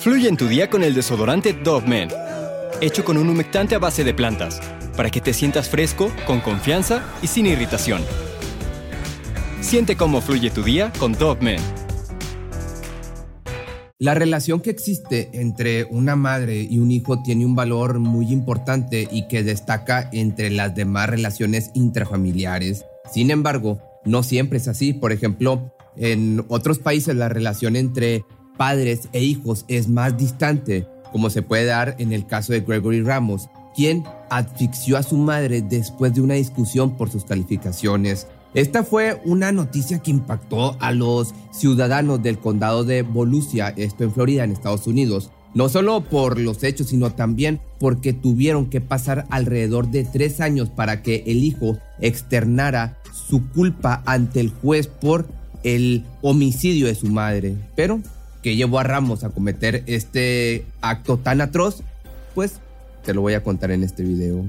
Fluye en tu día con el desodorante Dove Men, hecho con un humectante a base de plantas, para que te sientas fresco, con confianza y sin irritación. Siente cómo fluye tu día con Dove Men. La relación que existe entre una madre y un hijo tiene un valor muy importante y que destaca entre las demás relaciones intrafamiliares. Sin embargo, no siempre es así. Por ejemplo, en otros países la relación entre padres e hijos es más distante, como se puede dar en el caso de Gregory Ramos, quien asfixió a su madre después de una discusión por sus calificaciones. Esta fue una noticia que impactó a los ciudadanos del condado de Volusia, esto en Florida, en Estados Unidos. No solo por los hechos, sino también porque tuvieron que pasar alrededor de tres años para que el hijo externara su culpa ante el juez por el homicidio de su madre. Pero, ¿qué llevó a Ramos a cometer este acto tan atroz? Pues te lo voy a contar en este video.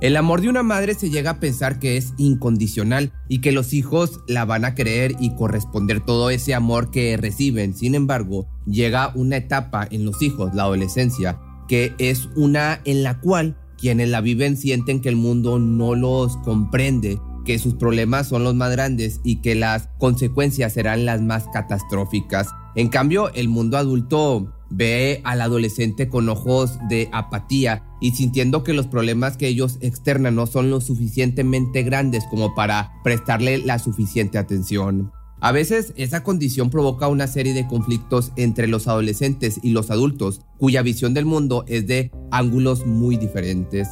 El amor de una madre se llega a pensar que es incondicional y que los hijos la van a creer y corresponder todo ese amor que reciben. Sin embargo, llega una etapa en los hijos, la adolescencia, que es una en la cual quienes la viven sienten que el mundo no los comprende, que sus problemas son los más grandes y que las consecuencias serán las más catastróficas. En cambio, el mundo adulto ve al adolescente con ojos de apatía y sintiendo que los problemas que ellos externan no son lo suficientemente grandes como para prestarle la suficiente atención. A veces esa condición provoca una serie de conflictos entre los adolescentes y los adultos, cuya visión del mundo es de ángulos muy diferentes.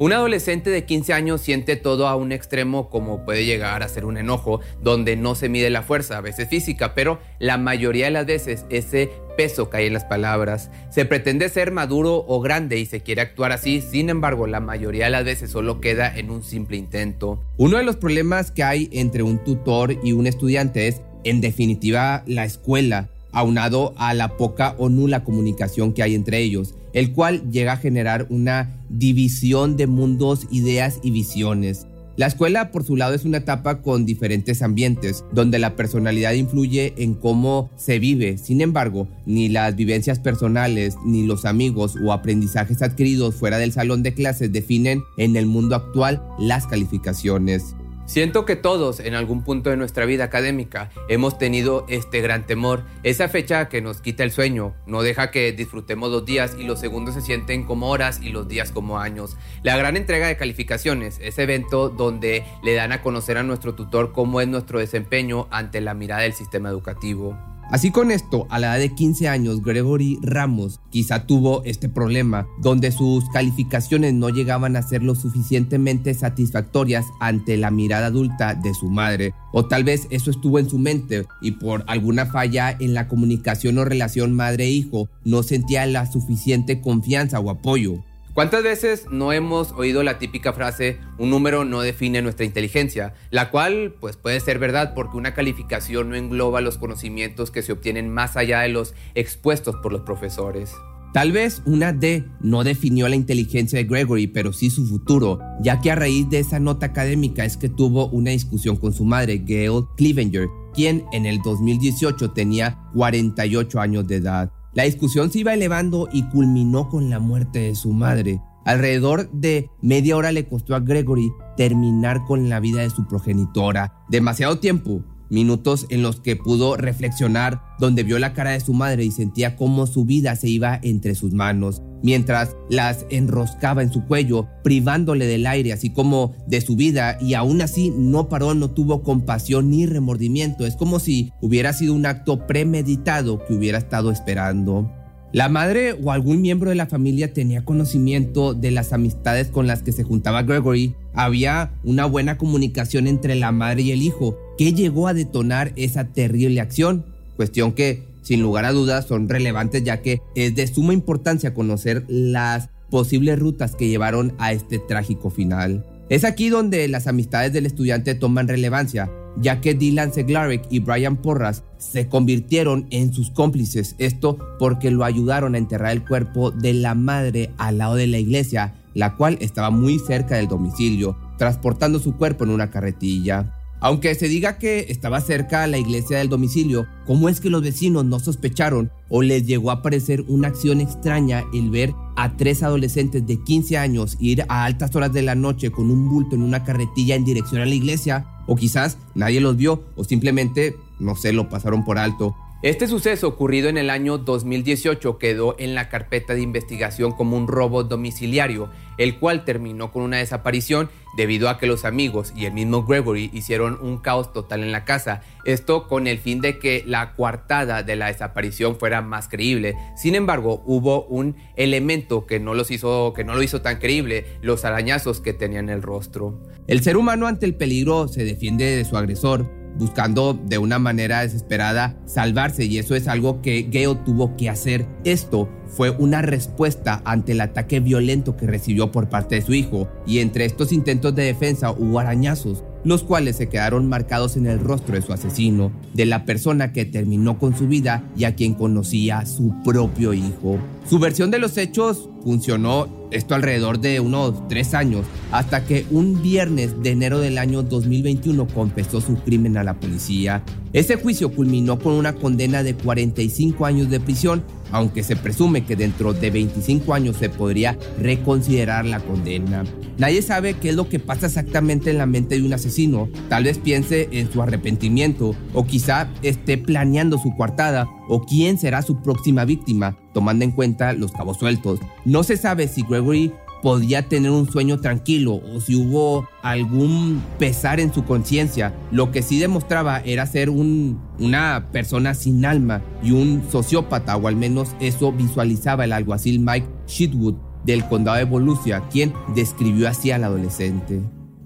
Un adolescente de 15 años siente todo a un extremo como puede llegar a ser un enojo, donde no se mide la fuerza, a veces física, pero la mayoría de las veces ese peso cae en las palabras. Se pretende ser maduro o grande y se quiere actuar así, sin embargo la mayoría de las veces solo queda en un simple intento. Uno de los problemas que hay entre un tutor y un estudiante es, en definitiva, la escuela aunado a la poca o nula comunicación que hay entre ellos, el cual llega a generar una división de mundos, ideas y visiones. La escuela, por su lado, es una etapa con diferentes ambientes, donde la personalidad influye en cómo se vive. Sin embargo, ni las vivencias personales, ni los amigos o aprendizajes adquiridos fuera del salón de clases definen en el mundo actual las calificaciones. Siento que todos en algún punto de nuestra vida académica hemos tenido este gran temor, esa fecha que nos quita el sueño, no deja que disfrutemos los días y los segundos se sienten como horas y los días como años. La gran entrega de calificaciones, ese evento donde le dan a conocer a nuestro tutor cómo es nuestro desempeño ante la mirada del sistema educativo. Así con esto, a la edad de 15 años, Gregory Ramos quizá tuvo este problema, donde sus calificaciones no llegaban a ser lo suficientemente satisfactorias ante la mirada adulta de su madre. O tal vez eso estuvo en su mente y por alguna falla en la comunicación o relación madre-hijo no sentía la suficiente confianza o apoyo. ¿Cuántas veces no hemos oído la típica frase, un número no define nuestra inteligencia? La cual pues puede ser verdad porque una calificación no engloba los conocimientos que se obtienen más allá de los expuestos por los profesores. Tal vez una D no definió la inteligencia de Gregory, pero sí su futuro, ya que a raíz de esa nota académica es que tuvo una discusión con su madre, Gail Clevenger, quien en el 2018 tenía 48 años de edad. La discusión se iba elevando y culminó con la muerte de su madre. Alrededor de media hora le costó a Gregory terminar con la vida de su progenitora. Demasiado tiempo minutos en los que pudo reflexionar, donde vio la cara de su madre y sentía cómo su vida se iba entre sus manos, mientras las enroscaba en su cuello, privándole del aire, así como de su vida, y aún así no paró, no tuvo compasión ni remordimiento. Es como si hubiera sido un acto premeditado que hubiera estado esperando. La madre o algún miembro de la familia tenía conocimiento de las amistades con las que se juntaba Gregory. Había una buena comunicación entre la madre y el hijo, que llegó a detonar esa terrible acción. Cuestión que, sin lugar a dudas, son relevantes ya que es de suma importancia conocer las posibles rutas que llevaron a este trágico final. Es aquí donde las amistades del estudiante toman relevancia, ya que Dylan Seglarek y Brian Porras se convirtieron en sus cómplices, esto porque lo ayudaron a enterrar el cuerpo de la madre al lado de la iglesia, la cual estaba muy cerca del domicilio, transportando su cuerpo en una carretilla. Aunque se diga que estaba cerca a la iglesia del domicilio, ¿cómo es que los vecinos no sospecharon o les llegó a parecer una acción extraña el ver a tres adolescentes de 15 años ir a altas horas de la noche con un bulto en una carretilla en dirección a la iglesia? O quizás nadie los vio o simplemente, no sé, lo pasaron por alto. Este suceso ocurrido en el año 2018 quedó en la carpeta de investigación como un robo domiciliario, el cual terminó con una desaparición debido a que los amigos y el mismo Gregory hicieron un caos total en la casa, esto con el fin de que la coartada de la desaparición fuera más creíble. Sin embargo, hubo un elemento que no los hizo que no lo hizo tan creíble, los arañazos que tenían el rostro. El ser humano ante el peligro se defiende de su agresor, buscando de una manera desesperada salvarse y eso es algo que Gale tuvo que hacer. Esto fue una respuesta ante el ataque violento que recibió por parte de su hijo y entre estos intentos de defensa hubo arañazos, los cuales se quedaron marcados en el rostro de su asesino, de la persona que terminó con su vida y a quien conocía su propio hijo. Su versión de los hechos funcionó esto alrededor de unos tres años, hasta que un viernes de enero del año 2021 confesó su crimen a la policía. Ese juicio culminó con una condena de 45 años de prisión aunque se presume que dentro de 25 años se podría reconsiderar la condena. Nadie sabe qué es lo que pasa exactamente en la mente de un asesino. Tal vez piense en su arrepentimiento o quizá esté planeando su coartada o quién será su próxima víctima, tomando en cuenta los cabos sueltos. No se sabe si Gregory podía tener un sueño tranquilo o si hubo algún pesar en su conciencia. Lo que sí demostraba era ser un, una persona sin alma y un sociópata, o al menos eso visualizaba el alguacil Mike Sheetwood del condado de Volusia, quien describió así al adolescente.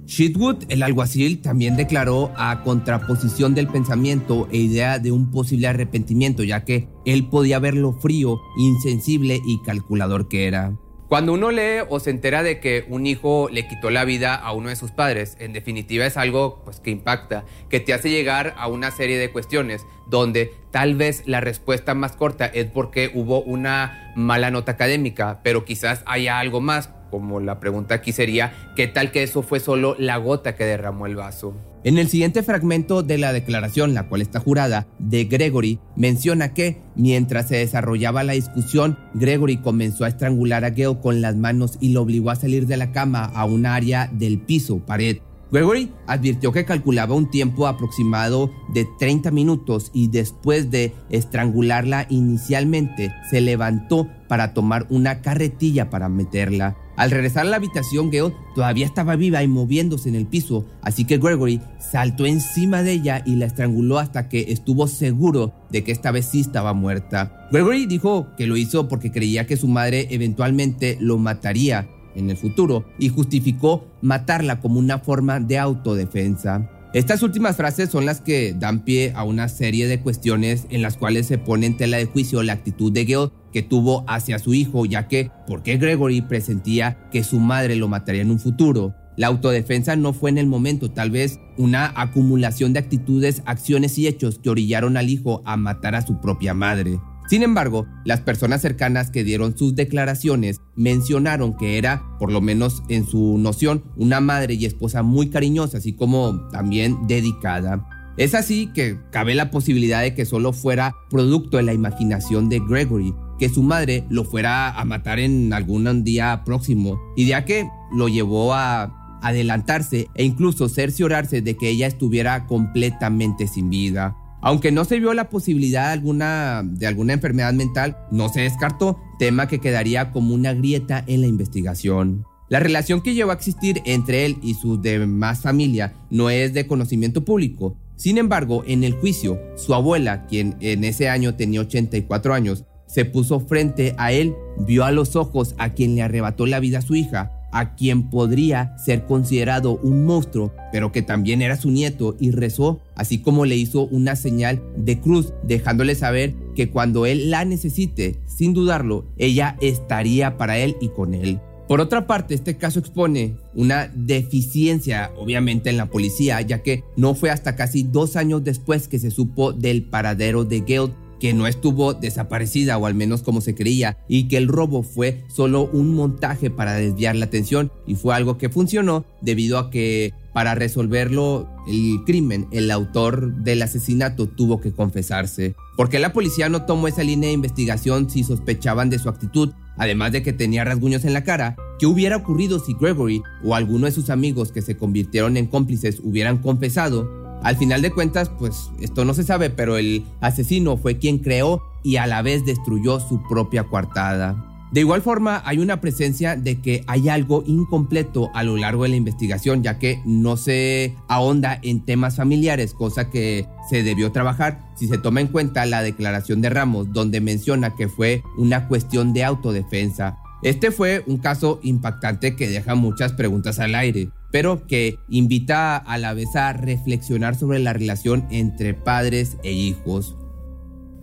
Sheetwood, el alguacil, también declaró a contraposición del pensamiento e idea de un posible arrepentimiento, ya que él podía ver lo frío, insensible y calculador que era. Cuando uno lee o se entera de que un hijo le quitó la vida a uno de sus padres, en definitiva es algo pues, que impacta, que te hace llegar a una serie de cuestiones donde tal vez la respuesta más corta es porque hubo una mala nota académica, pero quizás haya algo más, como la pregunta aquí sería, ¿qué tal que eso fue solo la gota que derramó el vaso? En el siguiente fragmento de la declaración, la cual está jurada, de Gregory, menciona que, mientras se desarrollaba la discusión, Gregory comenzó a estrangular a Gale con las manos y lo obligó a salir de la cama a un área del piso, pared. Gregory advirtió que calculaba un tiempo aproximado de 30 minutos y después de estrangularla inicialmente, se levantó para tomar una carretilla para meterla. Al regresar a la habitación, Gale todavía estaba viva y moviéndose en el piso, así que Gregory saltó encima de ella y la estranguló hasta que estuvo seguro de que esta vez sí estaba muerta. Gregory dijo que lo hizo porque creía que su madre eventualmente lo mataría en el futuro y justificó matarla como una forma de autodefensa. Estas últimas frases son las que dan pie a una serie de cuestiones en las cuales se pone en tela de juicio la actitud de Gale que tuvo hacia su hijo, ya que, ¿por qué Gregory presentía que su madre lo mataría en un futuro? La autodefensa no fue en el momento, tal vez una acumulación de actitudes, acciones y hechos que orillaron al hijo a matar a su propia madre. Sin embargo, las personas cercanas que dieron sus declaraciones mencionaron que era, por lo menos en su noción, una madre y esposa muy cariñosa, así como también dedicada. Es así que cabe la posibilidad de que solo fuera producto de la imaginación de Gregory, que su madre lo fuera a matar en algún día próximo, ya que lo llevó a adelantarse e incluso cerciorarse de que ella estuviera completamente sin vida. Aunque no se vio la posibilidad alguna, de alguna enfermedad mental, no se descartó, tema que quedaría como una grieta en la investigación. La relación que llevó a existir entre él y su demás familia no es de conocimiento público. Sin embargo, en el juicio, su abuela, quien en ese año tenía 84 años, se puso frente a él, vio a los ojos a quien le arrebató la vida a su hija a quien podría ser considerado un monstruo, pero que también era su nieto, y rezó, así como le hizo una señal de cruz, dejándole saber que cuando él la necesite, sin dudarlo, ella estaría para él y con él. Por otra parte, este caso expone una deficiencia, obviamente, en la policía, ya que no fue hasta casi dos años después que se supo del paradero de Gale que no estuvo desaparecida o al menos como se creía y que el robo fue solo un montaje para desviar la atención y fue algo que funcionó debido a que para resolverlo el crimen, el autor del asesinato tuvo que confesarse. Porque la policía no tomó esa línea de investigación si sospechaban de su actitud, además de que tenía rasguños en la cara? ¿Qué hubiera ocurrido si Gregory o alguno de sus amigos que se convirtieron en cómplices hubieran confesado? Al final de cuentas, pues esto no se sabe, pero el asesino fue quien creó y a la vez destruyó su propia coartada. De igual forma, hay una presencia de que hay algo incompleto a lo largo de la investigación, ya que no se ahonda en temas familiares, cosa que se debió trabajar si se toma en cuenta la declaración de Ramos, donde menciona que fue una cuestión de autodefensa. Este fue un caso impactante que deja muchas preguntas al aire, pero que invita a la vez a reflexionar sobre la relación entre padres e hijos.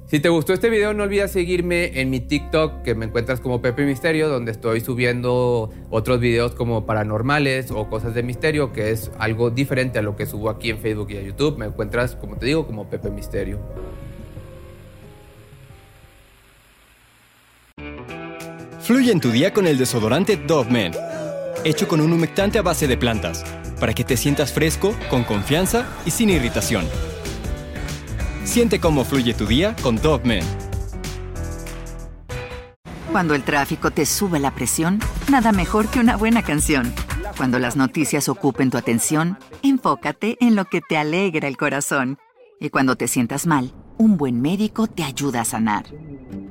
Si te gustó este video, no olvides seguirme en mi TikTok, que me encuentras como Pepe Misterio, donde estoy subiendo otros videos como paranormales o cosas de misterio, que es algo diferente a lo que subo aquí en Facebook y en YouTube. Me encuentras, como te digo, como Pepe Misterio. Fluye en tu día con el desodorante Dove Men, hecho con un humectante a base de plantas, para que te sientas fresco, con confianza y sin irritación. Siente cómo fluye tu día con Dove Men. Cuando el tráfico te sube la presión, nada mejor que una buena canción. Cuando las noticias ocupen tu atención, enfócate en lo que te alegra el corazón. Y cuando te sientas mal, un buen médico te ayuda a sanar.